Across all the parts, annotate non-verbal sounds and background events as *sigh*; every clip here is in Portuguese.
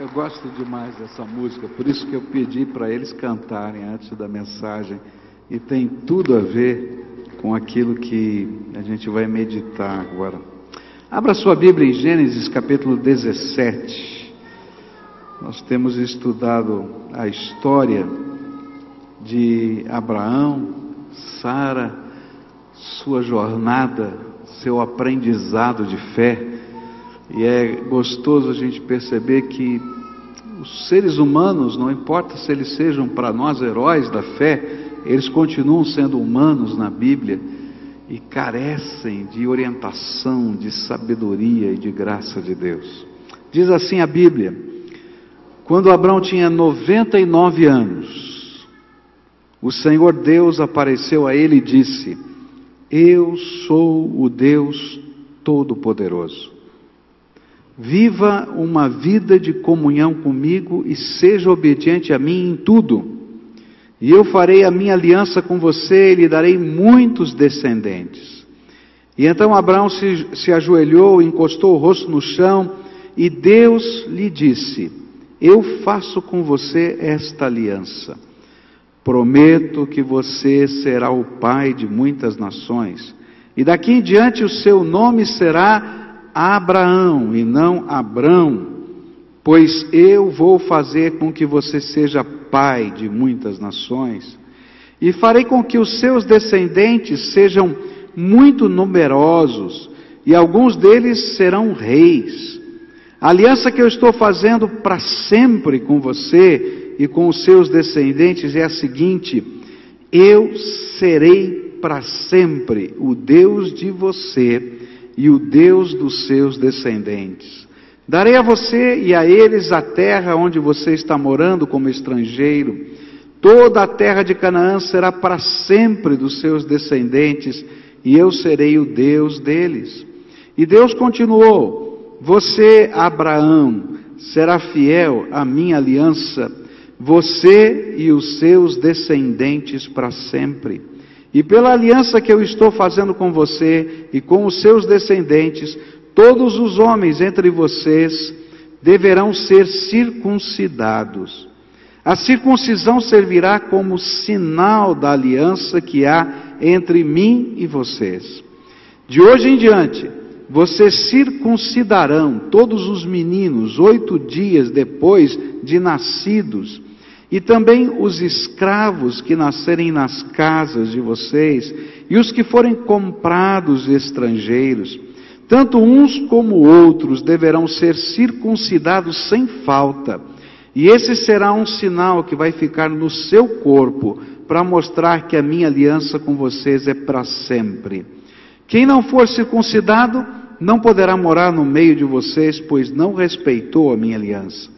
Eu gosto demais dessa música, por isso que eu pedi para eles cantarem antes da mensagem. E tem tudo a ver com aquilo que a gente vai meditar agora. Abra sua Bíblia em Gênesis capítulo 17. Nós temos estudado a história de Abraão, Sara, sua jornada, seu aprendizado de fé. E é gostoso a gente perceber que os seres humanos, não importa se eles sejam para nós heróis da fé, eles continuam sendo humanos na Bíblia e carecem de orientação, de sabedoria e de graça de Deus. Diz assim a Bíblia: quando Abraão tinha 99 anos, o Senhor Deus apareceu a ele e disse: Eu sou o Deus Todo-Poderoso. Viva uma vida de comunhão comigo e seja obediente a mim em tudo. E eu farei a minha aliança com você e lhe darei muitos descendentes. E então Abraão se, se ajoelhou, encostou o rosto no chão, e Deus lhe disse: Eu faço com você esta aliança. Prometo que você será o pai de muitas nações, e daqui em diante o seu nome será Abraão e não Abrão, pois eu vou fazer com que você seja pai de muitas nações, e farei com que os seus descendentes sejam muito numerosos, e alguns deles serão reis. A aliança que eu estou fazendo para sempre com você e com os seus descendentes é a seguinte: eu serei para sempre o Deus de você e o Deus dos seus descendentes. Darei a você e a eles a terra onde você está morando como estrangeiro. Toda a terra de Canaã será para sempre dos seus descendentes, e eu serei o Deus deles. E Deus continuou: Você, Abraão, será fiel à minha aliança, você e os seus descendentes para sempre. E pela aliança que eu estou fazendo com você e com os seus descendentes, todos os homens entre vocês deverão ser circuncidados. A circuncisão servirá como sinal da aliança que há entre mim e vocês. De hoje em diante, vocês circuncidarão todos os meninos oito dias depois de nascidos e também os escravos que nascerem nas casas de vocês, e os que forem comprados estrangeiros, tanto uns como outros deverão ser circuncidados sem falta. E esse será um sinal que vai ficar no seu corpo, para mostrar que a minha aliança com vocês é para sempre. Quem não for circuncidado, não poderá morar no meio de vocês, pois não respeitou a minha aliança.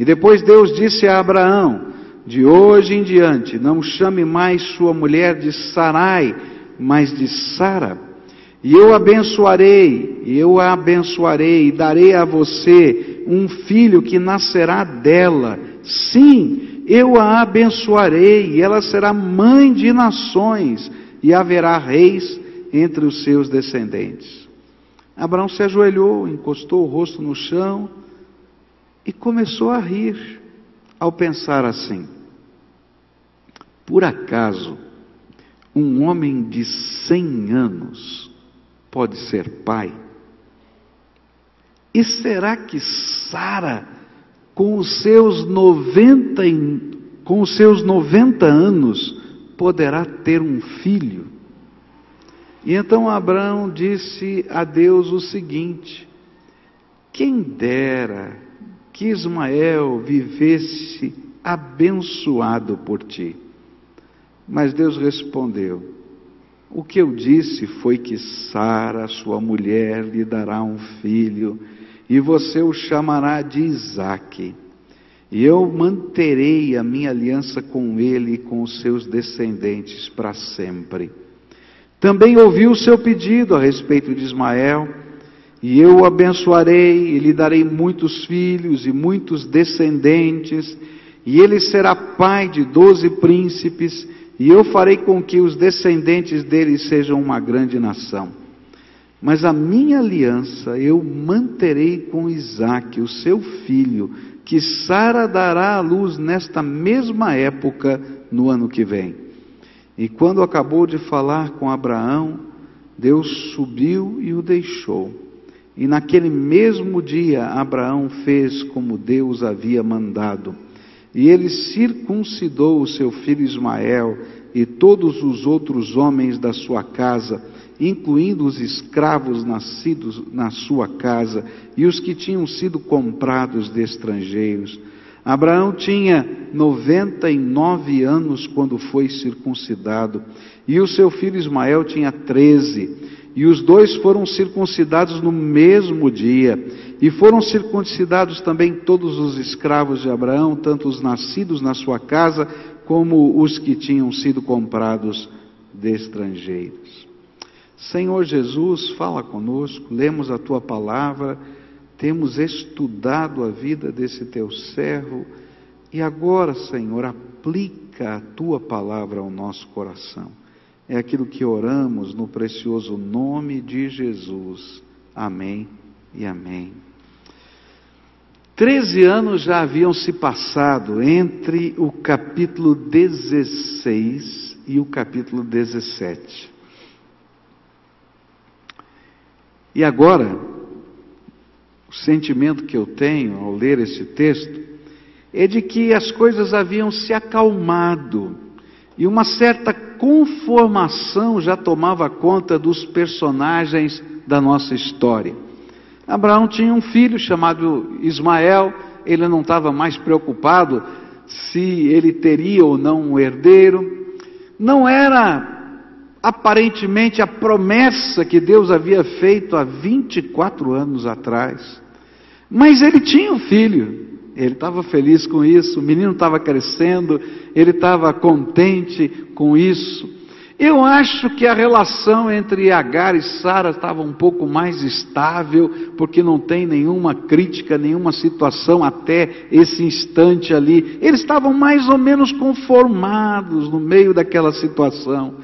E depois Deus disse a Abraão: De hoje em diante, não chame mais sua mulher de Sarai, mas de Sara. E eu abençoarei, e eu a abençoarei, e darei a você um filho que nascerá dela. Sim, eu a abençoarei, e ela será mãe de nações, e haverá reis entre os seus descendentes. Abraão se ajoelhou, encostou o rosto no chão, e começou a rir ao pensar assim: por acaso um homem de cem anos pode ser pai? E será que Sara, com os seus 90, com os seus 90 anos, poderá ter um filho? E então Abraão disse a Deus o seguinte: quem dera que Ismael vivesse abençoado por ti. Mas Deus respondeu: O que eu disse foi que Sara, sua mulher, lhe dará um filho, e você o chamará de Isaque. E eu manterei a minha aliança com ele e com os seus descendentes para sempre. Também ouvi o seu pedido a respeito de Ismael e eu o abençoarei, e lhe darei muitos filhos e muitos descendentes, e ele será pai de doze príncipes, e eu farei com que os descendentes dele sejam uma grande nação. Mas a minha aliança eu manterei com Isaque, o seu filho, que Sara dará à luz nesta mesma época no ano que vem. E quando acabou de falar com Abraão, Deus subiu e o deixou. E naquele mesmo dia Abraão fez como Deus havia mandado. E ele circuncidou o seu filho Ismael e todos os outros homens da sua casa, incluindo os escravos nascidos na sua casa e os que tinham sido comprados de estrangeiros. Abraão tinha 99 anos quando foi circuncidado, e o seu filho Ismael tinha 13. E os dois foram circuncidados no mesmo dia. E foram circuncidados também todos os escravos de Abraão, tanto os nascidos na sua casa, como os que tinham sido comprados de estrangeiros. Senhor Jesus, fala conosco, lemos a tua palavra, temos estudado a vida desse teu servo, e agora, Senhor, aplica a tua palavra ao nosso coração. É aquilo que oramos no precioso nome de Jesus. Amém e amém. Treze anos já haviam se passado entre o capítulo 16 e o capítulo 17. E agora, o sentimento que eu tenho ao ler esse texto é de que as coisas haviam se acalmado e uma certa conformação já tomava conta dos personagens da nossa história. Abraão tinha um filho chamado Ismael, ele não estava mais preocupado se ele teria ou não um herdeiro. Não era aparentemente a promessa que Deus havia feito há 24 anos atrás. Mas ele tinha um filho, ele estava feliz com isso, o menino estava crescendo, ele estava contente com isso. Eu acho que a relação entre Agar e Sara estava um pouco mais estável, porque não tem nenhuma crítica, nenhuma situação até esse instante ali. Eles estavam mais ou menos conformados no meio daquela situação.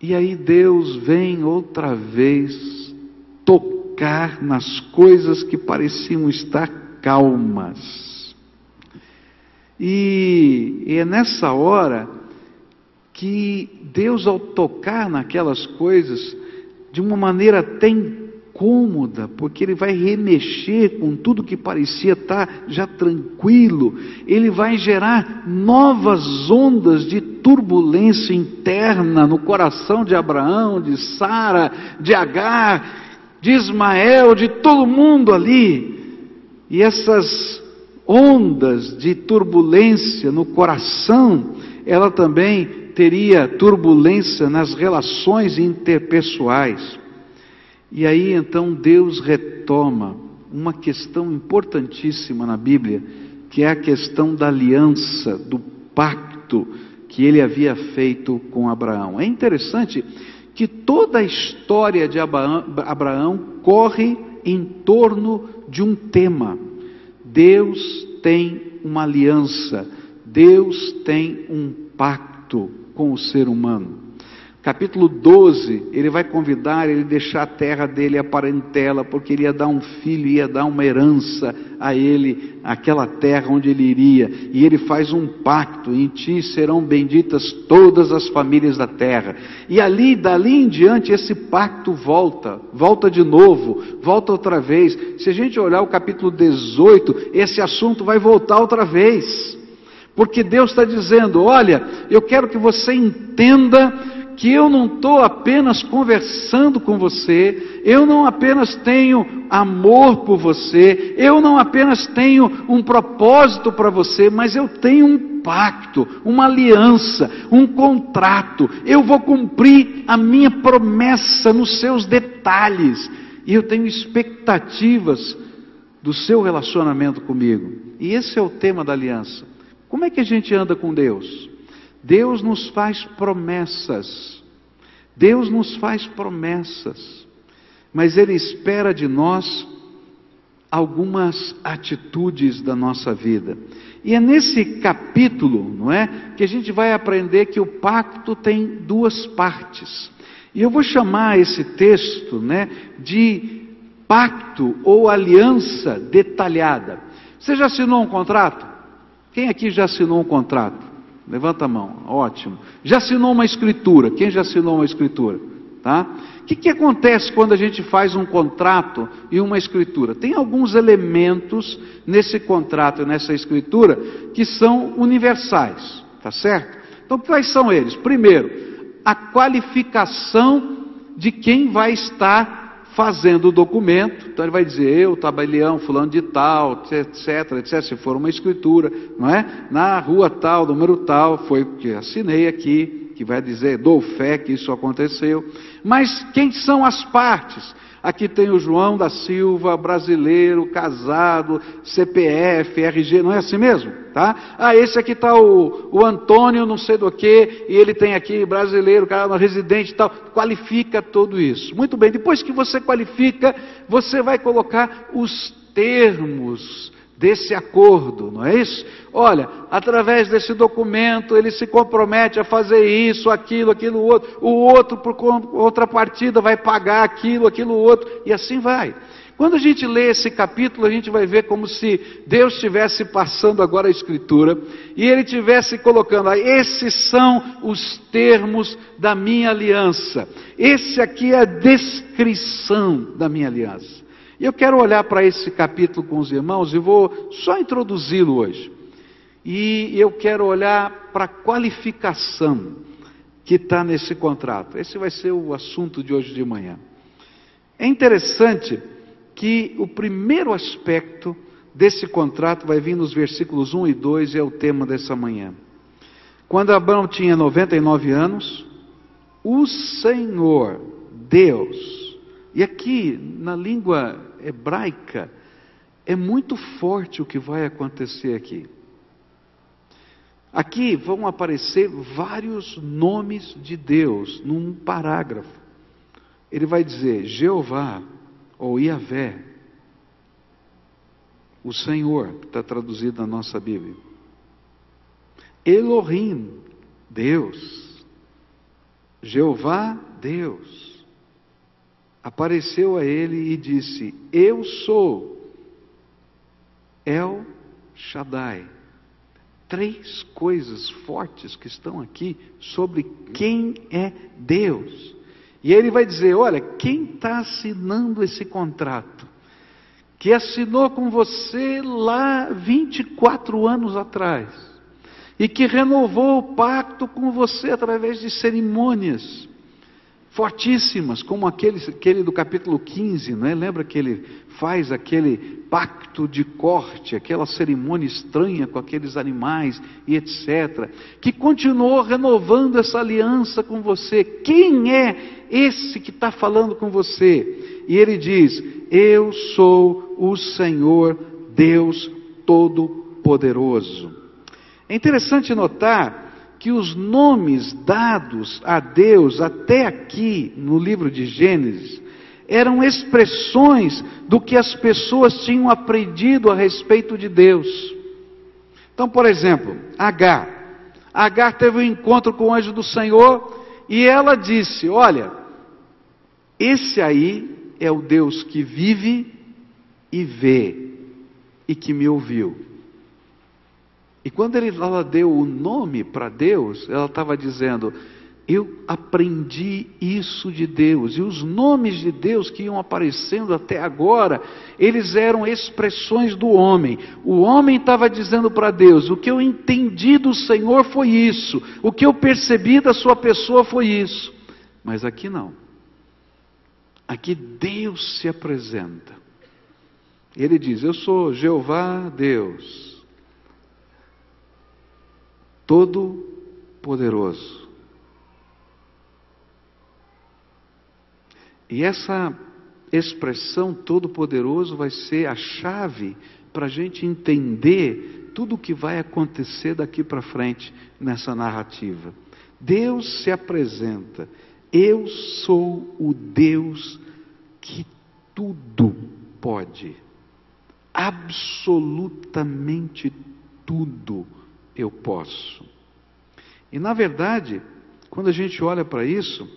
E aí Deus vem outra vez tocar nas coisas que pareciam estar calmas. E, é nessa hora que Deus, ao tocar naquelas coisas, de uma maneira até incômoda, porque Ele vai remexer com tudo que parecia estar já tranquilo, Ele vai gerar novas ondas de turbulência interna no coração de Abraão, de Sara, de Agar, de Ismael, de todo mundo ali. E essas ondas de turbulência no coração, ela também teria turbulência nas relações interpessoais. E aí então Deus retoma uma questão importantíssima na Bíblia, que é a questão da aliança, do pacto que ele havia feito com Abraão. É interessante que toda a história de Abraão, corre em torno de um tema. Deus tem uma aliança, Deus tem um pacto com o ser humano. Capítulo 12, ele vai convidar ele deixar a terra dele, a parentela, porque ele ia dar um filho, ia dar uma herança a ele, aquela terra onde ele iria. E ele faz um pacto: em ti serão benditas todas as famílias da terra. E ali, dali em diante, esse pacto volta, volta de novo, volta outra vez. Se a gente olhar o capítulo 18, esse assunto vai voltar outra vez. Porque Deus está dizendo: olha, eu quero que você entenda que eu não estou apenas conversando com você, eu não apenas tenho amor por você, eu não apenas tenho um propósito para você, mas eu tenho um pacto, uma aliança, um contrato. Eu vou cumprir a minha promessa nos seus detalhes, e eu tenho expectativas do seu relacionamento comigo. E esse é o tema da aliança. Como é que a gente anda com Deus? Deus nos faz promessas. Deus nos faz promessas. Mas Ele espera de nós algumas atitudes da nossa vida. E é nesse capítulo, não é, que a gente vai aprender que o pacto tem duas partes. E eu vou chamar esse texto, né, de pacto ou aliança detalhada. Você já assinou um contrato? Quem aqui já assinou um contrato? Levanta a mão, ótimo. Já assinou uma escritura? Quem já assinou uma escritura? Tá? O que, que acontece quando a gente faz um contrato e uma escritura? Tem alguns elementos nesse contrato e nessa escritura que são universais, tá certo? Então, quais são eles? Primeiro, a qualificação de quem vai estar fazendo o documento, então ele vai dizer, eu, tabelião, fulano de tal, etc, etc, se for uma escritura, não é? Na rua tal, número tal, foi o que assinei aqui, que vai dizer, dou fé que isso aconteceu. Mas quem são as partes? Aqui tem o João da Silva, brasileiro, casado, CPF, RG, não é assim mesmo? Tá? Ah, esse aqui está o, o Antônio, não sei do que, e ele tem aqui brasileiro, cara, residente e tal. Qualifica tudo isso. Muito bem, depois que você qualifica, você vai colocar os termos desse acordo, não é isso? Olha, através desse documento ele se compromete a fazer isso, aquilo, aquilo outro, o outro por outra partida vai pagar aquilo, aquilo outro, e assim vai. Quando a gente lê esse capítulo, a gente vai ver como se Deus estivesse passando agora a Escritura e Ele estivesse colocando, ah, esses são os termos da minha aliança, esse aqui é a descrição da minha aliança. E eu quero olhar para esse capítulo com os irmãos e vou só introduzi-lo hoje. E eu quero olhar para a qualificação que está nesse contrato. Esse vai ser o assunto de hoje de manhã. É interessante que o primeiro aspecto desse contrato vai vir nos versículos 1 e 2 e é o tema dessa manhã. Quando Abraão tinha 99 anos, o Senhor, Deus, e aqui, na língua hebraica, é muito forte o que vai acontecer aqui. Aqui vão aparecer vários nomes de Deus num parágrafo. Ele vai dizer Jeová ou Iavé, o Senhor, que está traduzido na nossa Bíblia. Elohim, Deus. Jeová, Deus apareceu a ele e disse: Eu sou El Shaddai. Três coisas fortes que estão aqui sobre quem é Deus. E ele vai dizer: Olha, quem está assinando esse contrato? Que assinou com você lá 24 anos atrás. E que renovou o pacto com você através de cerimônias fortíssimas, como aquele, aquele do capítulo 15, né? lembra que ele faz aquele pacto de corte, aquela cerimônia estranha com aqueles animais e etc., que continuou renovando essa aliança com você. Quem é esse que está falando com você? E ele diz: Eu sou o Senhor Deus Todo-Poderoso. É interessante notar que os nomes dados a Deus até aqui no livro de Gênesis eram expressões do que as pessoas tinham aprendido a respeito de Deus. Então, por exemplo, Agar. Agar teve um encontro com o anjo do Senhor e ela disse: Olha, esse aí é o Deus que vive e vê e que me ouviu. E quando ele, ela deu o nome para Deus, ela estava dizendo: Eu aprendi isso de Deus. E os nomes de Deus que iam aparecendo até agora, eles eram expressões do homem. O homem estava dizendo para Deus: O que eu entendi do Senhor foi isso. O que eu percebi da sua pessoa foi isso. Mas aqui não. Aqui Deus se apresenta. Ele diz: Eu sou Jeová Deus Todo-Poderoso. E essa expressão Todo-Poderoso vai ser a chave para a gente entender tudo o que vai acontecer daqui para frente nessa narrativa. Deus se apresenta, eu sou o Deus que tudo pode, absolutamente tudo eu posso. E na verdade, quando a gente olha para isso,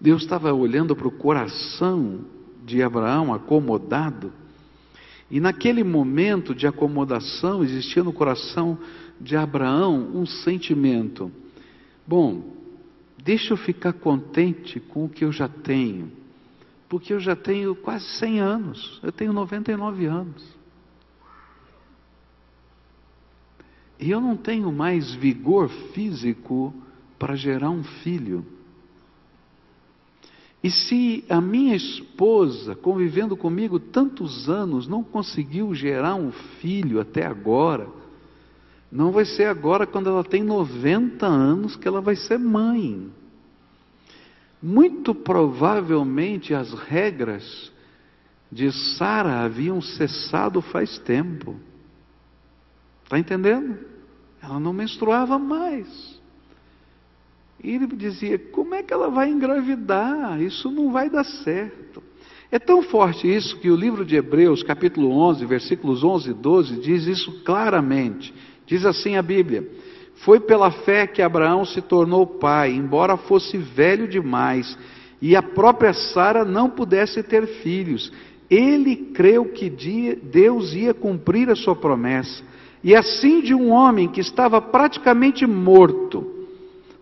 Deus estava olhando para o coração de Abraão acomodado, E naquele momento de acomodação existia no coração de Abraão um sentimento: bom, deixa eu ficar contente com o que eu já tenho, porque eu já tenho quase 100 anos, eu tenho 99 anos. E eu não tenho mais vigor físico para gerar um filho. E se a minha esposa, convivendo comigo tantos anos, não conseguiu gerar um filho até agora, não vai ser agora, quando ela tem 90 anos, que ela vai ser mãe. Muito provavelmente as regras de Sara haviam cessado faz tempo. Está entendendo? Ela não menstruava mais. E ele dizia: como é que ela vai engravidar? Isso não vai dar certo. É tão forte isso que o livro de Hebreus, capítulo 11, versículos 11 e 12, diz isso claramente. Diz assim a Bíblia: Foi pela fé que Abraão se tornou pai, embora fosse velho demais e a própria Sara não pudesse ter filhos. Ele creu que Deus ia cumprir a sua promessa. E assim de um homem que estava praticamente morto,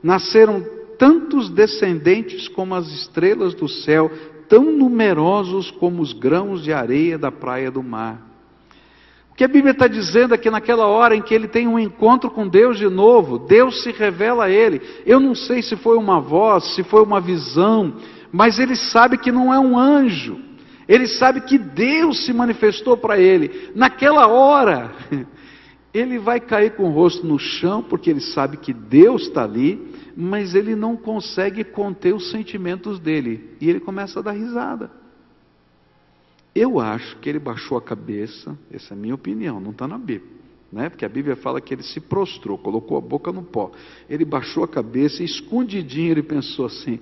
nasceram tantos descendentes como as estrelas do céu, tão numerosos como os grãos de areia da praia do mar que a Bíblia está dizendo é que naquela hora em que ele tem um encontro com Deus de novo, Deus se revela a ele. Eu não sei se foi uma voz, se foi uma visão, mas ele sabe que não é um anjo. Ele sabe que Deus se manifestou para ele. Naquela hora, *laughs* ele vai cair com o rosto no chão, porque ele sabe que Deus está ali, mas ele não consegue conter os sentimentos dele. E ele começa a dar risada. Eu acho que ele baixou a cabeça, essa é a minha opinião, não está na Bíblia. Né? Porque a Bíblia fala que ele se prostrou, colocou a boca no pó. Ele baixou a cabeça escondidinho ele pensou assim: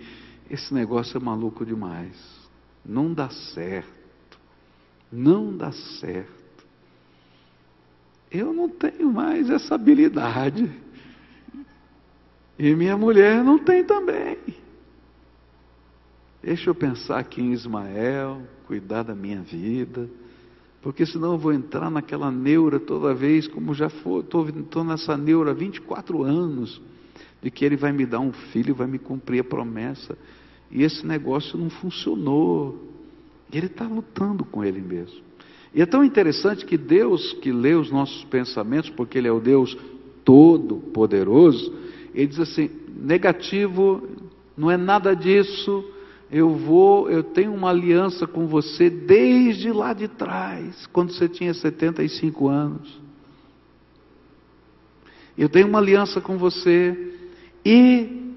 esse negócio é maluco demais. Não dá certo. Não dá certo. Eu não tenho mais essa habilidade. E minha mulher não tem também. Deixa eu pensar aqui em Ismael, cuidar da minha vida, porque senão eu vou entrar naquela neura toda vez, como já estou nessa neura há 24 anos, de que ele vai me dar um filho, vai me cumprir a promessa, e esse negócio não funcionou. E ele está lutando com ele mesmo. E é tão interessante que Deus, que lê os nossos pensamentos, porque Ele é o Deus Todo-Poderoso, Ele diz assim: negativo, não é nada disso, eu vou, eu tenho uma aliança com você desde lá de trás, quando você tinha 75 anos. Eu tenho uma aliança com você e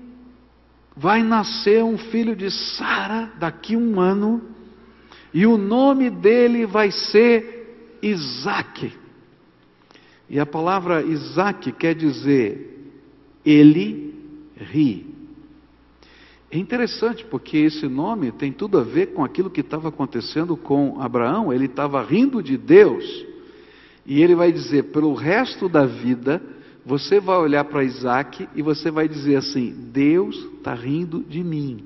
vai nascer um filho de Sara daqui um ano, e o nome dele vai ser Isaac. E a palavra Isaac quer dizer ele ri. É interessante porque esse nome tem tudo a ver com aquilo que estava acontecendo com Abraão. Ele estava rindo de Deus. E ele vai dizer: pelo resto da vida, você vai olhar para Isaac e você vai dizer assim: Deus está rindo de mim.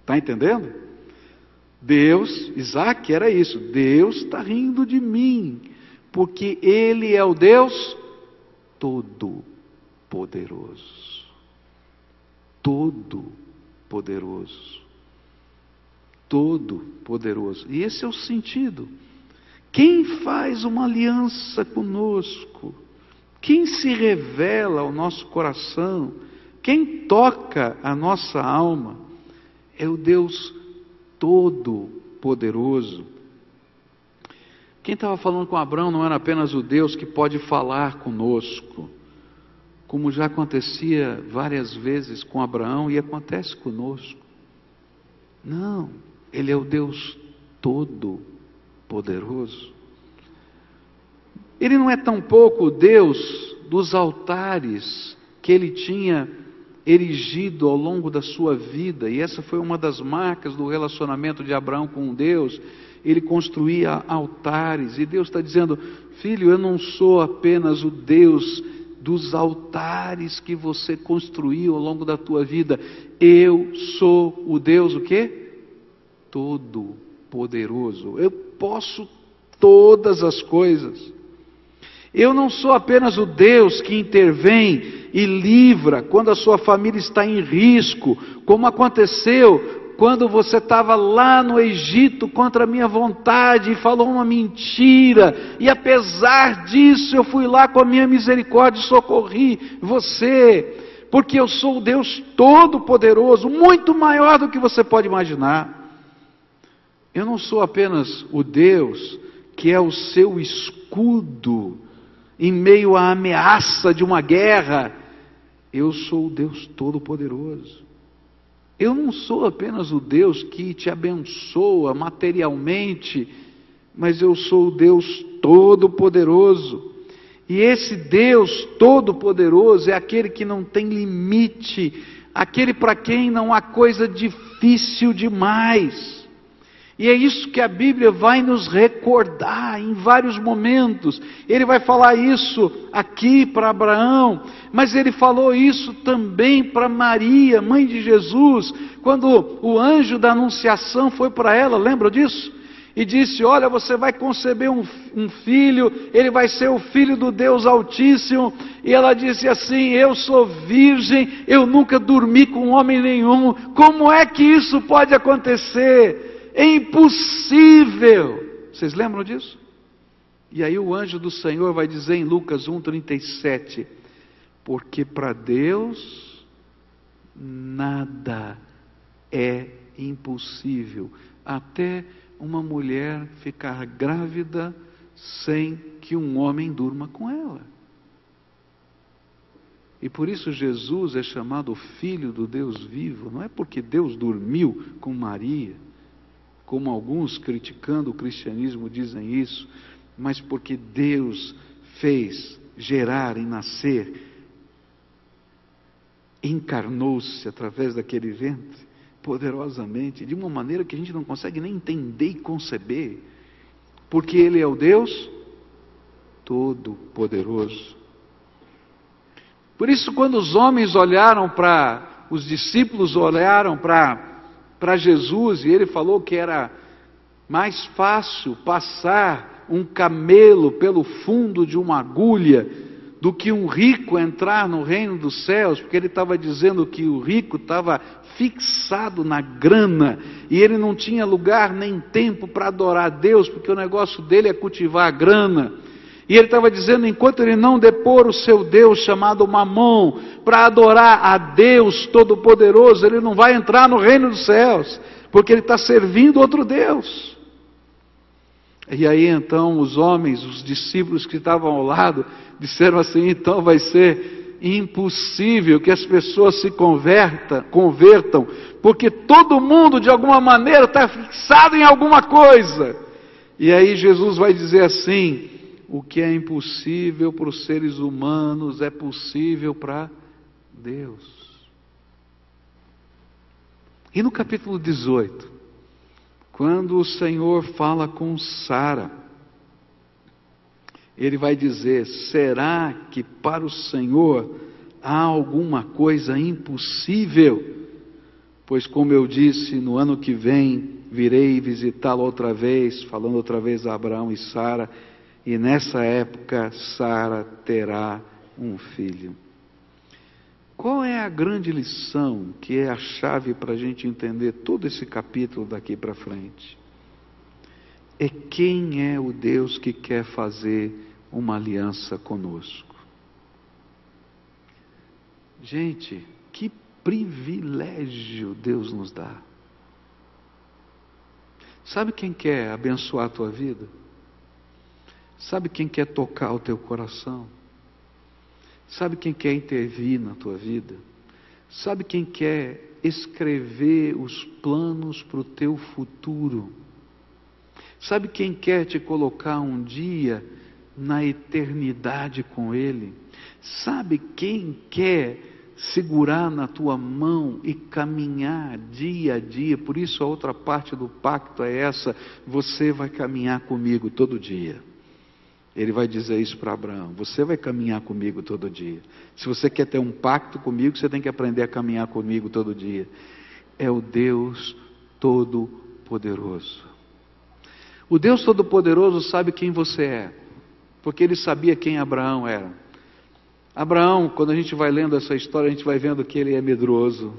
Está entendendo? Deus, Isaac era isso: Deus está rindo de mim, porque Ele é o Deus Todo-Poderoso todo-poderoso. Todo-poderoso. E esse é o sentido. Quem faz uma aliança conosco? Quem se revela ao nosso coração? Quem toca a nossa alma? É o Deus Todo-Poderoso. Quem estava falando com Abraão não era apenas o Deus que pode falar conosco, como já acontecia várias vezes com Abraão e acontece conosco. Não, Ele é o Deus Todo-Poderoso. Ele não é tão pouco o Deus dos altares que ele tinha erigido ao longo da sua vida, e essa foi uma das marcas do relacionamento de Abraão com Deus. Ele construía altares, e Deus está dizendo: Filho, eu não sou apenas o Deus dos altares que você construiu ao longo da tua vida. Eu sou o Deus o quê? Todo poderoso. Eu posso todas as coisas. Eu não sou apenas o Deus que intervém e livra quando a sua família está em risco, como aconteceu quando você estava lá no Egito contra a minha vontade e falou uma mentira, e apesar disso eu fui lá com a minha misericórdia e socorri você, porque eu sou o Deus Todo-Poderoso, muito maior do que você pode imaginar. Eu não sou apenas o Deus que é o seu escudo em meio à ameaça de uma guerra, eu sou o Deus Todo-Poderoso. Eu não sou apenas o Deus que te abençoa materialmente, mas eu sou o Deus Todo-Poderoso. E esse Deus Todo-Poderoso é aquele que não tem limite, aquele para quem não há coisa difícil demais. E é isso que a Bíblia vai nos recordar em vários momentos. Ele vai falar isso aqui para Abraão, mas ele falou isso também para Maria, mãe de Jesus, quando o anjo da Anunciação foi para ela, lembra disso? E disse: Olha, você vai conceber um, um filho, ele vai ser o filho do Deus Altíssimo. E ela disse assim: Eu sou virgem, eu nunca dormi com homem nenhum, como é que isso pode acontecer? É impossível. Vocês lembram disso? E aí o anjo do Senhor vai dizer em Lucas 1:37, porque para Deus nada é impossível, até uma mulher ficar grávida sem que um homem durma com ela. E por isso Jesus é chamado filho do Deus vivo, não é porque Deus dormiu com Maria, como alguns criticando o cristianismo dizem isso, mas porque Deus fez gerar e nascer, encarnou-se através daquele ventre poderosamente, de uma maneira que a gente não consegue nem entender e conceber, porque Ele é o Deus Todo-Poderoso. Por isso, quando os homens olharam para, os discípulos olharam para para Jesus e ele falou que era mais fácil passar um camelo pelo fundo de uma agulha do que um rico entrar no reino dos céus, porque ele estava dizendo que o rico estava fixado na grana e ele não tinha lugar nem tempo para adorar a Deus, porque o negócio dele é cultivar a grana. E ele estava dizendo: enquanto ele não depor o seu Deus chamado Mamon para adorar a Deus Todo-Poderoso, ele não vai entrar no reino dos céus, porque ele está servindo outro Deus. E aí então os homens, os discípulos que estavam ao lado, disseram assim: então vai ser impossível que as pessoas se converta, convertam, porque todo mundo de alguma maneira está fixado em alguma coisa. E aí Jesus vai dizer assim: o que é impossível para os seres humanos é possível para Deus. E no capítulo 18, quando o Senhor fala com Sara, ele vai dizer: será que para o Senhor há alguma coisa impossível? Pois, como eu disse, no ano que vem virei visitá-lo outra vez, falando outra vez a Abraão e Sara e nessa época Sara terá um filho. Qual é a grande lição que é a chave para a gente entender todo esse capítulo daqui para frente? É quem é o Deus que quer fazer uma aliança conosco. Gente, que privilégio Deus nos dá. Sabe quem quer abençoar a tua vida? Sabe quem quer tocar o teu coração? Sabe quem quer intervir na tua vida? Sabe quem quer escrever os planos para o teu futuro? Sabe quem quer te colocar um dia na eternidade com Ele? Sabe quem quer segurar na tua mão e caminhar dia a dia? Por isso, a outra parte do pacto é essa: você vai caminhar comigo todo dia. Ele vai dizer isso para Abraão: Você vai caminhar comigo todo dia. Se você quer ter um pacto comigo, você tem que aprender a caminhar comigo todo dia. É o Deus Todo-Poderoso. O Deus Todo-Poderoso sabe quem você é, porque ele sabia quem Abraão era. Abraão, quando a gente vai lendo essa história, a gente vai vendo que ele é medroso,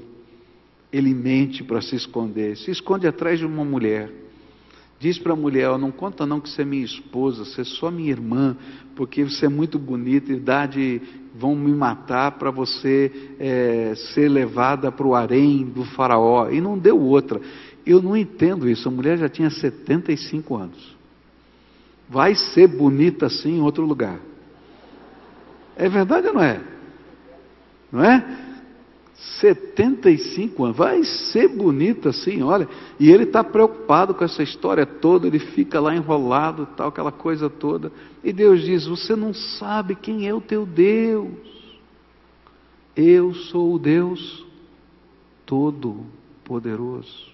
ele mente para se esconder, se esconde atrás de uma mulher. Diz para a mulher: Não conta não que você é minha esposa, você é só minha irmã, porque você é muito bonita, idade vão me matar para você é, ser levada para o harém do faraó. E não deu outra. Eu não entendo isso. A mulher já tinha 75 anos. Vai ser bonita assim em outro lugar. É verdade ou não é? Não é? 75 anos, vai ser bonita assim, olha. E ele está preocupado com essa história toda, ele fica lá enrolado, tal, aquela coisa toda. E Deus diz: Você não sabe quem é o teu Deus. Eu sou o Deus Todo-Poderoso.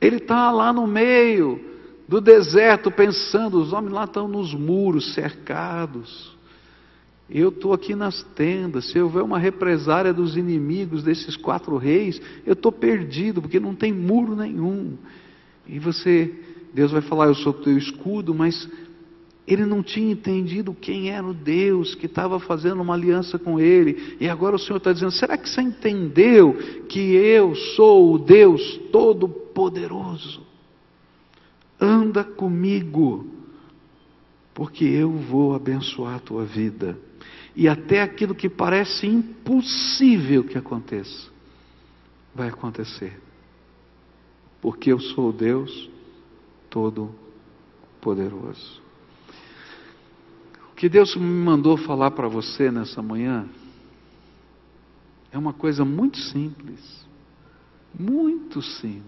Ele está lá no meio do deserto pensando, os homens lá estão nos muros cercados. Eu estou aqui nas tendas. Se houver uma represária dos inimigos desses quatro reis, eu estou perdido, porque não tem muro nenhum. E você, Deus vai falar, eu sou teu escudo, mas ele não tinha entendido quem era o Deus que estava fazendo uma aliança com ele. E agora o Senhor está dizendo: será que você entendeu que eu sou o Deus Todo-Poderoso? Anda comigo, porque eu vou abençoar a tua vida e até aquilo que parece impossível que aconteça, vai acontecer. Porque eu sou o Deus Todo-Poderoso. O que Deus me mandou falar para você nessa manhã é uma coisa muito simples. Muito simples.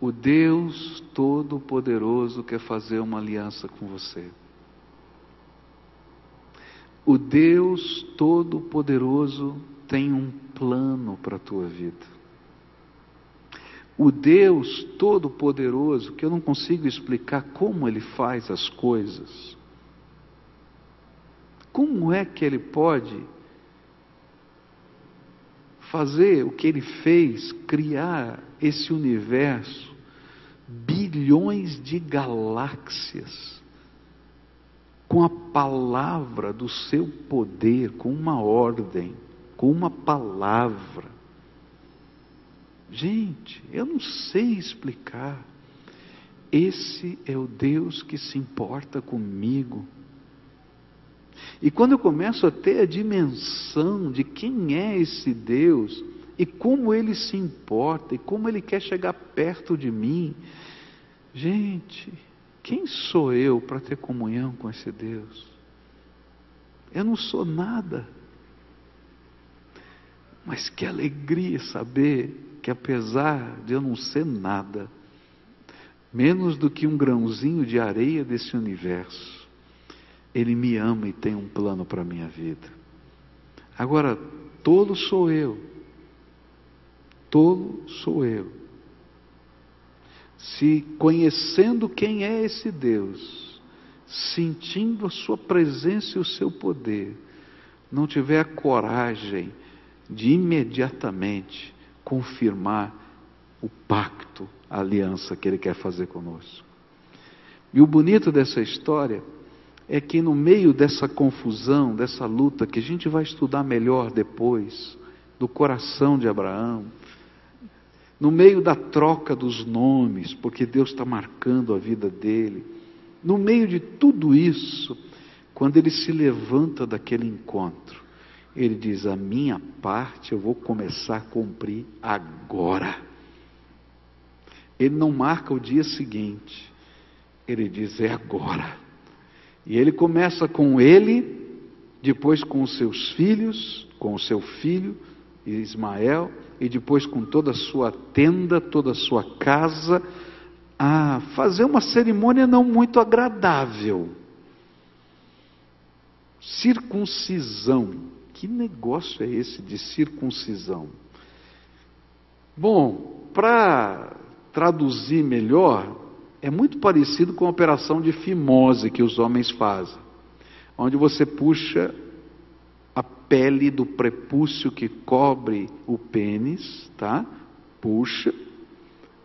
O Deus Todo-Poderoso quer fazer uma aliança com você. O Deus Todo-Poderoso tem um plano para a tua vida. O Deus Todo-Poderoso, que eu não consigo explicar como ele faz as coisas, como é que ele pode fazer o que ele fez, criar esse universo, bilhões de galáxias, com a palavra do seu poder, com uma ordem, com uma palavra. Gente, eu não sei explicar. Esse é o Deus que se importa comigo. E quando eu começo a ter a dimensão de quem é esse Deus e como ele se importa e como ele quer chegar perto de mim, gente, quem sou eu para ter comunhão com esse Deus? Eu não sou nada. Mas que alegria saber que, apesar de eu não ser nada, menos do que um grãozinho de areia desse universo, Ele me ama e tem um plano para a minha vida. Agora, tolo sou eu. Tolo sou eu se conhecendo quem é esse Deus, sentindo a sua presença e o seu poder, não tiver a coragem de imediatamente confirmar o pacto, a aliança que ele quer fazer conosco. E o bonito dessa história é que no meio dessa confusão, dessa luta que a gente vai estudar melhor depois, do coração de Abraão, no meio da troca dos nomes, porque Deus está marcando a vida dele, no meio de tudo isso, quando ele se levanta daquele encontro, ele diz: A minha parte eu vou começar a cumprir agora. Ele não marca o dia seguinte, ele diz: É agora. E ele começa com ele, depois com os seus filhos, com o seu filho Ismael, e depois com toda a sua tenda, toda a sua casa, a fazer uma cerimônia não muito agradável. Circuncisão. Que negócio é esse de circuncisão? Bom, para traduzir melhor, é muito parecido com a operação de fimose que os homens fazem, onde você puxa pele do prepúcio que cobre o pênis, tá? Puxa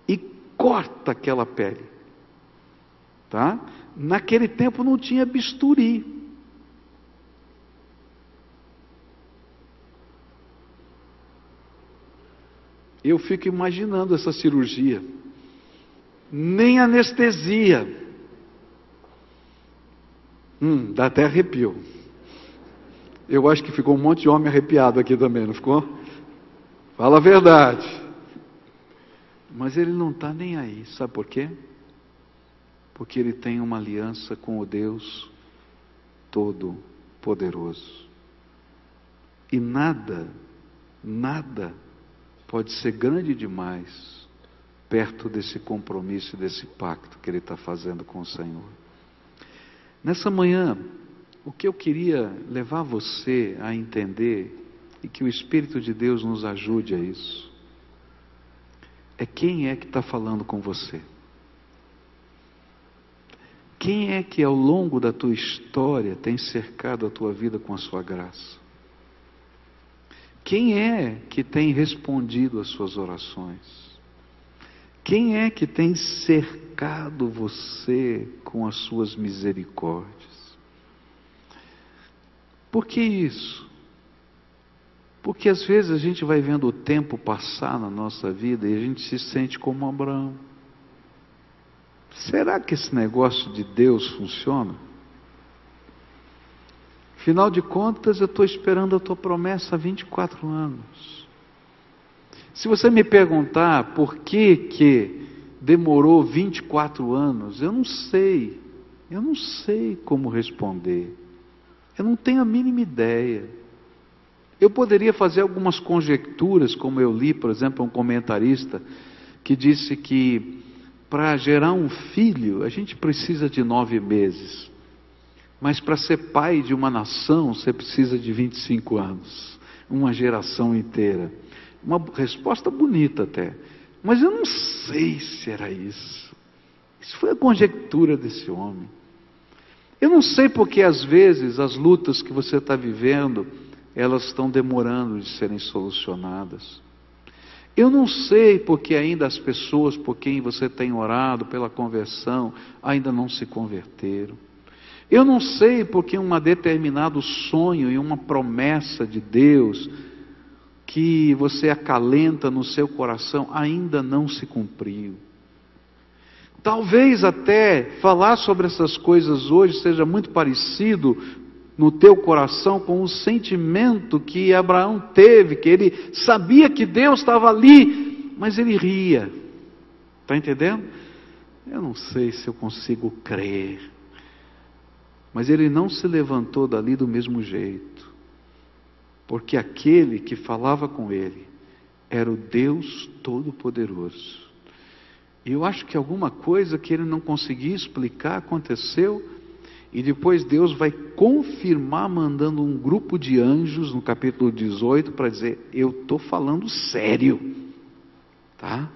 e corta aquela pele. Tá? Naquele tempo não tinha bisturi. Eu fico imaginando essa cirurgia. Nem anestesia. Hum, dá até arrepio. Eu acho que ficou um monte de homem arrepiado aqui também, não ficou? Fala a verdade. Mas ele não está nem aí, sabe por quê? Porque ele tem uma aliança com o Deus Todo-Poderoso. E nada, nada pode ser grande demais perto desse compromisso, desse pacto que ele está fazendo com o Senhor. Nessa manhã, o que eu queria levar você a entender e que o Espírito de Deus nos ajude a isso é quem é que está falando com você. Quem é que ao longo da tua história tem cercado a tua vida com a sua graça? Quem é que tem respondido às suas orações? Quem é que tem cercado você com as suas misericórdias? Por que isso? Porque às vezes a gente vai vendo o tempo passar na nossa vida e a gente se sente como Abraão. Será que esse negócio de Deus funciona? Afinal de contas, eu estou esperando a tua promessa há 24 anos. Se você me perguntar por que, que demorou 24 anos, eu não sei. Eu não sei como responder. Eu não tenho a mínima ideia. Eu poderia fazer algumas conjecturas, como eu li, por exemplo, um comentarista que disse que para gerar um filho a gente precisa de nove meses. Mas para ser pai de uma nação, você precisa de 25 anos, uma geração inteira. Uma resposta bonita até. Mas eu não sei se era isso. Isso foi a conjectura desse homem. Eu não sei porque às vezes as lutas que você está vivendo, elas estão demorando de serem solucionadas. Eu não sei porque ainda as pessoas por quem você tem orado pela conversão ainda não se converteram. Eu não sei porque um determinado sonho e uma promessa de Deus que você acalenta no seu coração ainda não se cumpriu. Talvez até falar sobre essas coisas hoje seja muito parecido no teu coração com o sentimento que Abraão teve, que ele sabia que Deus estava ali, mas ele ria. Está entendendo? Eu não sei se eu consigo crer. Mas ele não se levantou dali do mesmo jeito, porque aquele que falava com ele era o Deus Todo-Poderoso. Eu acho que alguma coisa que ele não conseguia explicar aconteceu, e depois Deus vai confirmar mandando um grupo de anjos no capítulo 18 para dizer: Eu estou falando sério, tá?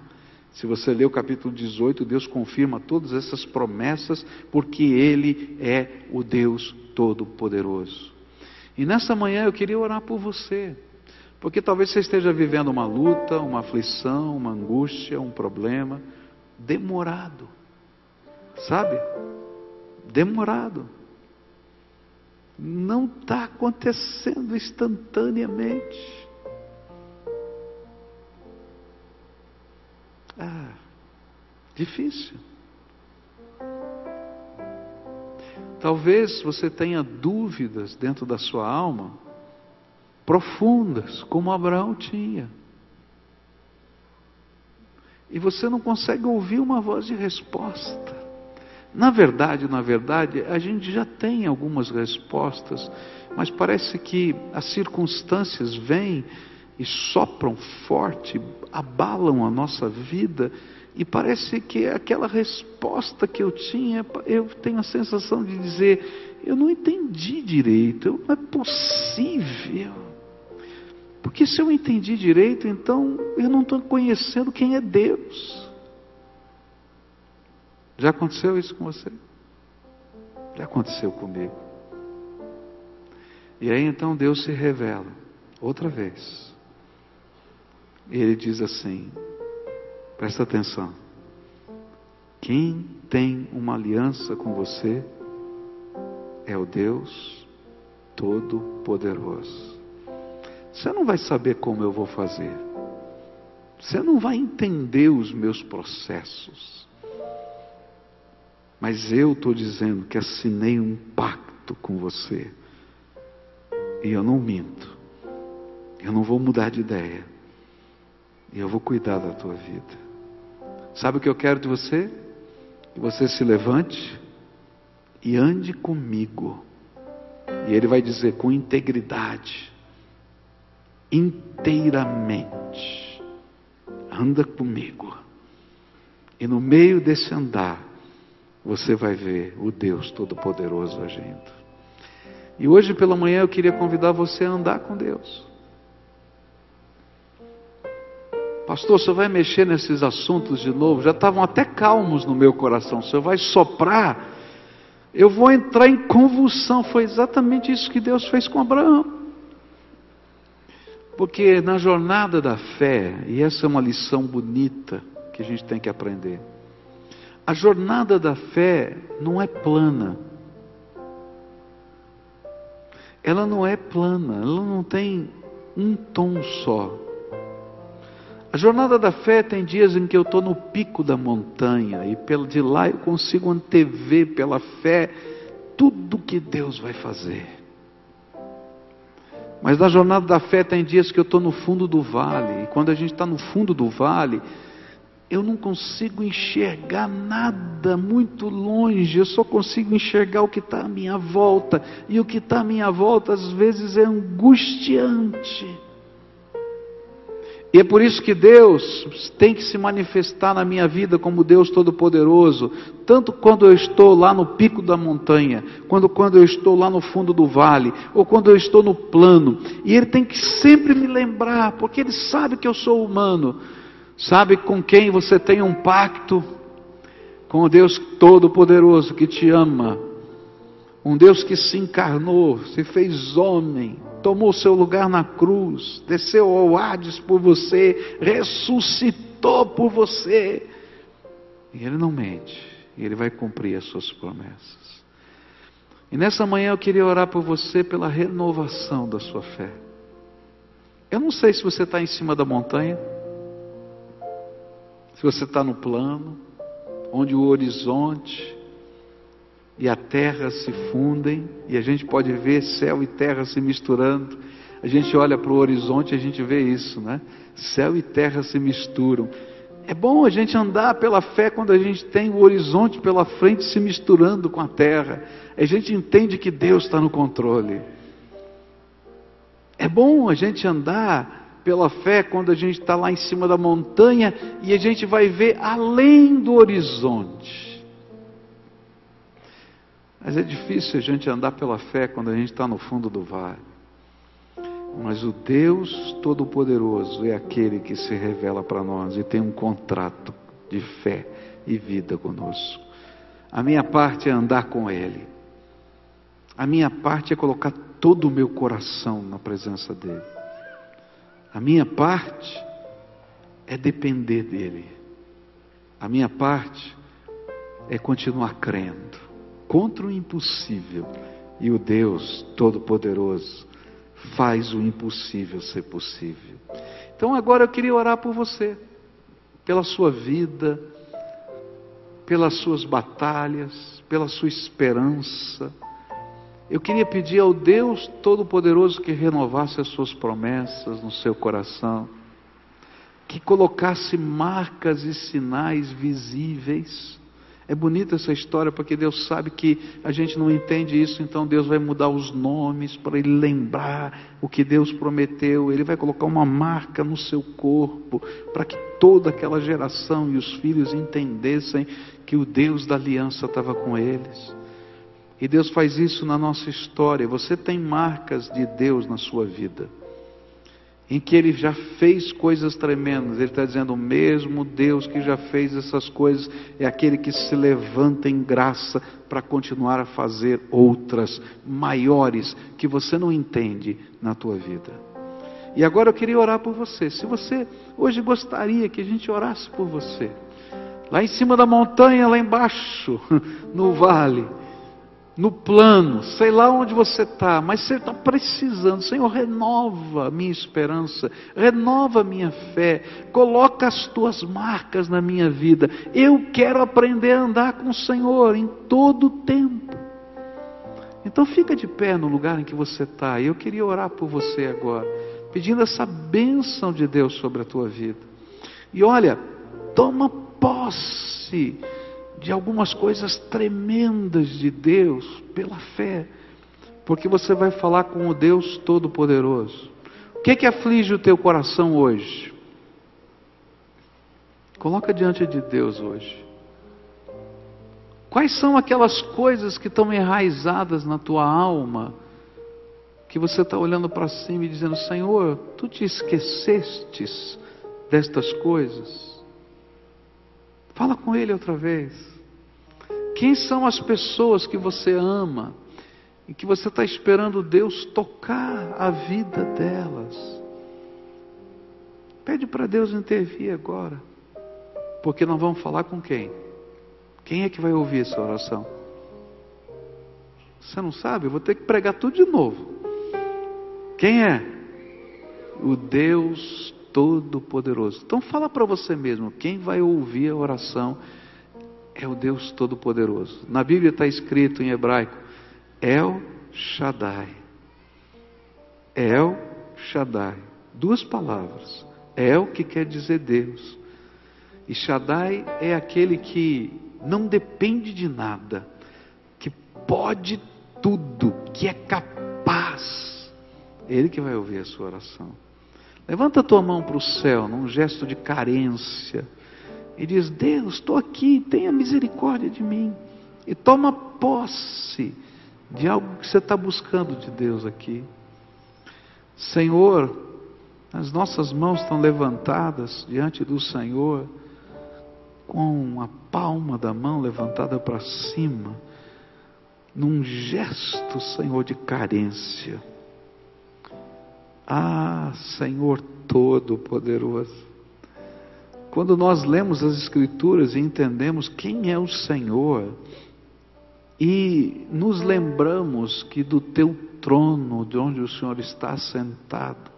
Se você ler o capítulo 18, Deus confirma todas essas promessas, porque Ele é o Deus Todo-Poderoso. E nessa manhã eu queria orar por você, porque talvez você esteja vivendo uma luta, uma aflição, uma angústia, um problema demorado, sabe? Demorado. Não está acontecendo instantaneamente. Ah, difícil. Talvez você tenha dúvidas dentro da sua alma, profundas, como Abraão tinha. E você não consegue ouvir uma voz de resposta. Na verdade, na verdade, a gente já tem algumas respostas, mas parece que as circunstâncias vêm e sopram forte, abalam a nossa vida, e parece que aquela resposta que eu tinha, eu tenho a sensação de dizer: eu não entendi direito, não é possível. Porque se eu entendi direito, então eu não estou conhecendo quem é Deus. Já aconteceu isso com você? Já aconteceu comigo. E aí então Deus se revela, outra vez. E ele diz assim: presta atenção, Quem tem uma aliança com você é o Deus Todo-Poderoso. Você não vai saber como eu vou fazer. Você não vai entender os meus processos. Mas eu estou dizendo que assinei um pacto com você. E eu não minto. Eu não vou mudar de ideia. E eu vou cuidar da tua vida. Sabe o que eu quero de você? Que você se levante e ande comigo. E ele vai dizer com integridade, inteiramente, anda comigo. E no meio desse andar, você vai ver o Deus Todo-Poderoso agindo. E hoje pela manhã eu queria convidar você a andar com Deus. Pastor, senhor vai mexer nesses assuntos de novo? Já estavam até calmos no meu coração. Senhor vai soprar? Eu vou entrar em convulsão. Foi exatamente isso que Deus fez com Abraão. Porque na jornada da fé, e essa é uma lição bonita que a gente tem que aprender, a jornada da fé não é plana. Ela não é plana, ela não tem um tom só. A jornada da fé tem dias em que eu estou no pico da montanha e de lá eu consigo antever pela fé tudo que Deus vai fazer. Mas na jornada da fé tem dias que eu estou no fundo do vale, e quando a gente está no fundo do vale, eu não consigo enxergar nada muito longe, eu só consigo enxergar o que está à minha volta, e o que está à minha volta às vezes é angustiante. E é por isso que Deus tem que se manifestar na minha vida como Deus Todo-Poderoso, tanto quando eu estou lá no pico da montanha, quando, quando eu estou lá no fundo do vale, ou quando eu estou no plano. E Ele tem que sempre me lembrar, porque Ele sabe que eu sou humano, sabe com quem você tem um pacto, com o Deus Todo-Poderoso que te ama, um Deus que se encarnou, se fez homem tomou seu lugar na cruz, desceu ao Hades por você, ressuscitou por você. E Ele não mente, Ele vai cumprir as suas promessas. E nessa manhã eu queria orar por você pela renovação da sua fé. Eu não sei se você está em cima da montanha, se você está no plano, onde o horizonte e a terra se fundem, e a gente pode ver céu e terra se misturando. A gente olha para o horizonte e a gente vê isso, né? Céu e terra se misturam. É bom a gente andar pela fé quando a gente tem o horizonte pela frente se misturando com a terra. A gente entende que Deus está no controle. É bom a gente andar pela fé quando a gente está lá em cima da montanha e a gente vai ver além do horizonte. Mas é difícil a gente andar pela fé quando a gente está no fundo do vale. Mas o Deus Todo-Poderoso é aquele que se revela para nós e tem um contrato de fé e vida conosco. A minha parte é andar com Ele. A minha parte é colocar todo o meu coração na presença dEle. A minha parte é depender dEle. A minha parte é continuar crendo contra o impossível. E o Deus Todo-Poderoso faz o impossível ser possível. Então agora eu queria orar por você, pela sua vida, pelas suas batalhas, pela sua esperança. Eu queria pedir ao Deus Todo-Poderoso que renovasse as suas promessas no seu coração, que colocasse marcas e sinais visíveis é bonita essa história porque Deus sabe que a gente não entende isso, então Deus vai mudar os nomes para ele lembrar o que Deus prometeu. Ele vai colocar uma marca no seu corpo para que toda aquela geração e os filhos entendessem que o Deus da aliança estava com eles. E Deus faz isso na nossa história. Você tem marcas de Deus na sua vida em que ele já fez coisas tremendas. Ele está dizendo: o mesmo Deus que já fez essas coisas é aquele que se levanta em graça para continuar a fazer outras maiores que você não entende na tua vida. E agora eu queria orar por você. Se você hoje gostaria que a gente orasse por você, lá em cima da montanha, lá embaixo, *laughs* no vale, no plano, sei lá onde você está, mas você está precisando, Senhor, renova minha esperança, renova minha fé, coloca as tuas marcas na minha vida. Eu quero aprender a andar com o Senhor em todo o tempo. Então fica de pé no lugar em que você está. Eu queria orar por você agora, pedindo essa bênção de Deus sobre a tua vida. E olha, toma posse de algumas coisas tremendas de Deus pela fé, porque você vai falar com o Deus Todo-Poderoso. O que é que aflige o teu coração hoje? Coloca diante de Deus hoje. Quais são aquelas coisas que estão enraizadas na tua alma, que você está olhando para cima e dizendo: Senhor, tu te esquecestes destas coisas? Fala com Ele outra vez. Quem são as pessoas que você ama e que você está esperando Deus tocar a vida delas? Pede para Deus intervir agora, porque nós vamos falar com quem? Quem é que vai ouvir essa oração? Você não sabe? Eu vou ter que pregar tudo de novo. Quem é? O Deus Todo-Poderoso. Então fala para você mesmo, quem vai ouvir a oração é o Deus Todo-Poderoso. Na Bíblia está escrito em hebraico, El Shaddai. El Shaddai. Duas palavras. El que quer dizer Deus. E Shaddai é aquele que não depende de nada, que pode tudo, que é capaz. Ele que vai ouvir a sua oração. Levanta a tua mão para o céu, num gesto de carência, e diz: Deus, estou aqui, tenha misericórdia de mim. E toma posse de algo que você está buscando de Deus aqui. Senhor, as nossas mãos estão levantadas diante do Senhor com a palma da mão levantada para cima, num gesto, Senhor, de carência. Ah, Senhor Todo-Poderoso, quando nós lemos as Escrituras e entendemos quem é o Senhor, e nos lembramos que do teu trono, de onde o Senhor está sentado,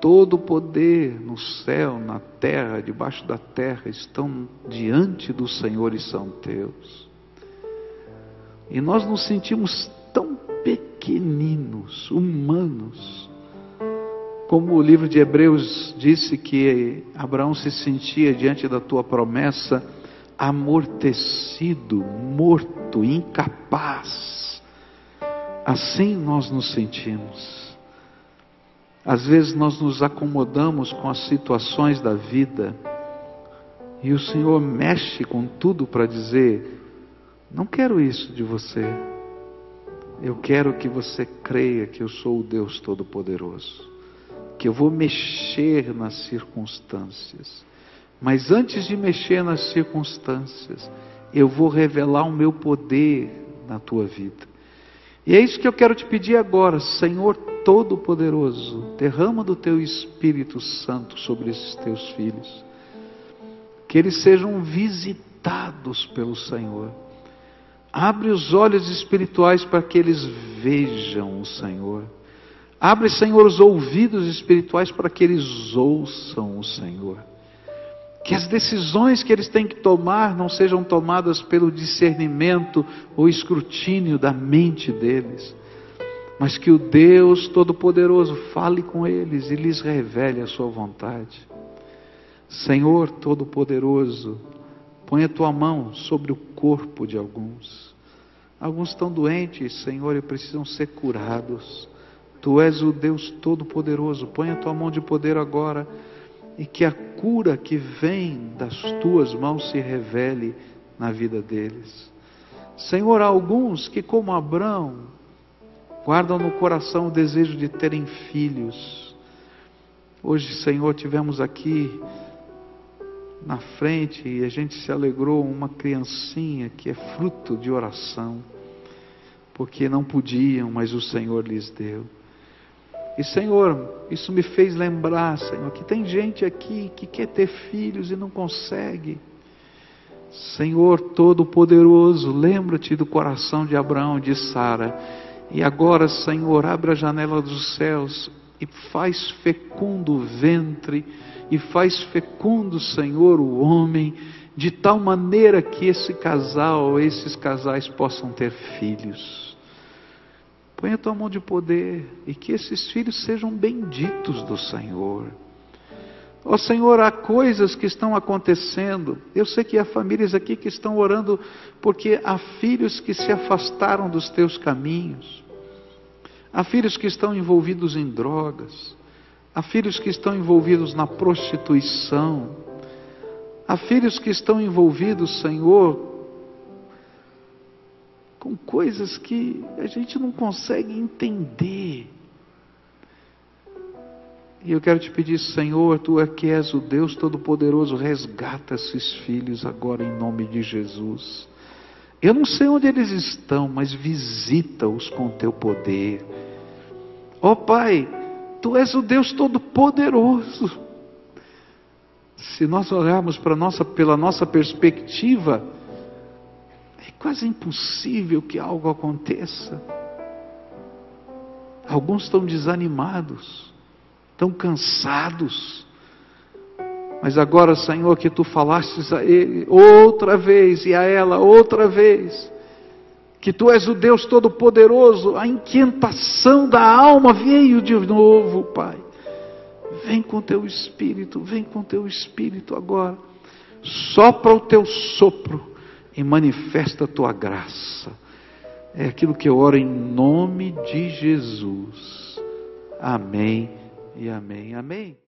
Todo o poder no céu, na terra, debaixo da terra, estão diante do Senhor e são teus. E nós nos sentimos tão pequeninos, humanos, como o livro de Hebreus disse que Abraão se sentia diante da tua promessa amortecido, morto, incapaz. Assim nós nos sentimos. Às vezes nós nos acomodamos com as situações da vida e o Senhor mexe com tudo para dizer: não quero isso de você. Eu quero que você creia que eu sou o Deus Todo-Poderoso, que eu vou mexer nas circunstâncias. Mas antes de mexer nas circunstâncias, eu vou revelar o meu poder na tua vida. E é isso que eu quero te pedir agora, Senhor Todo-Poderoso, derrama do teu Espírito Santo sobre esses teus filhos, que eles sejam visitados pelo Senhor. Abre os olhos espirituais para que eles vejam o Senhor. Abre, Senhor, os ouvidos espirituais para que eles ouçam o Senhor. Que as decisões que eles têm que tomar não sejam tomadas pelo discernimento ou escrutínio da mente deles, mas que o Deus Todo-Poderoso fale com eles e lhes revele a sua vontade. Senhor Todo-Poderoso, põe a tua mão sobre o corpo de alguns. Alguns estão doentes, Senhor, e precisam ser curados. Tu és o Deus Todo-Poderoso, põe a tua mão de poder agora e que a cura que vem das tuas mãos se revele na vida deles. Senhor, há alguns que, como Abraão, guardam no coração o desejo de terem filhos. Hoje, Senhor, tivemos aqui na frente e a gente se alegrou uma criancinha que é fruto de oração, porque não podiam, mas o Senhor lhes deu. E Senhor, isso me fez lembrar, Senhor, que tem gente aqui que quer ter filhos e não consegue. Senhor Todo-Poderoso, lembra-te do coração de Abraão e de Sara. E agora, Senhor, abre a janela dos céus e faz fecundo o ventre, e faz fecundo, Senhor, o homem, de tal maneira que esse casal, esses casais possam ter filhos. Põe a tua mão de poder e que esses filhos sejam benditos do Senhor. Ó oh, Senhor, há coisas que estão acontecendo. Eu sei que há famílias aqui que estão orando porque há filhos que se afastaram dos teus caminhos. Há filhos que estão envolvidos em drogas. Há filhos que estão envolvidos na prostituição. Há filhos que estão envolvidos, Senhor, com coisas que a gente não consegue entender. E eu quero te pedir, Senhor, tu é que és o Deus Todo-Poderoso, resgata esses filhos agora em nome de Jesus. Eu não sei onde eles estão, mas visita-os com teu poder. Ó oh, Pai, tu és o Deus Todo-Poderoso. Se nós olharmos para nossa, pela nossa perspectiva, é quase impossível que algo aconteça. Alguns estão desanimados tão cansados. Mas agora, Senhor, que tu falastes a ele outra vez e a ela outra vez, que tu és o Deus Todo-Poderoso, a inquietação da alma veio de novo, Pai. Vem com teu espírito, vem com teu espírito agora. Sopra o teu sopro e manifesta a tua graça. É aquilo que eu oro em nome de Jesus. Amém e amém. Amém.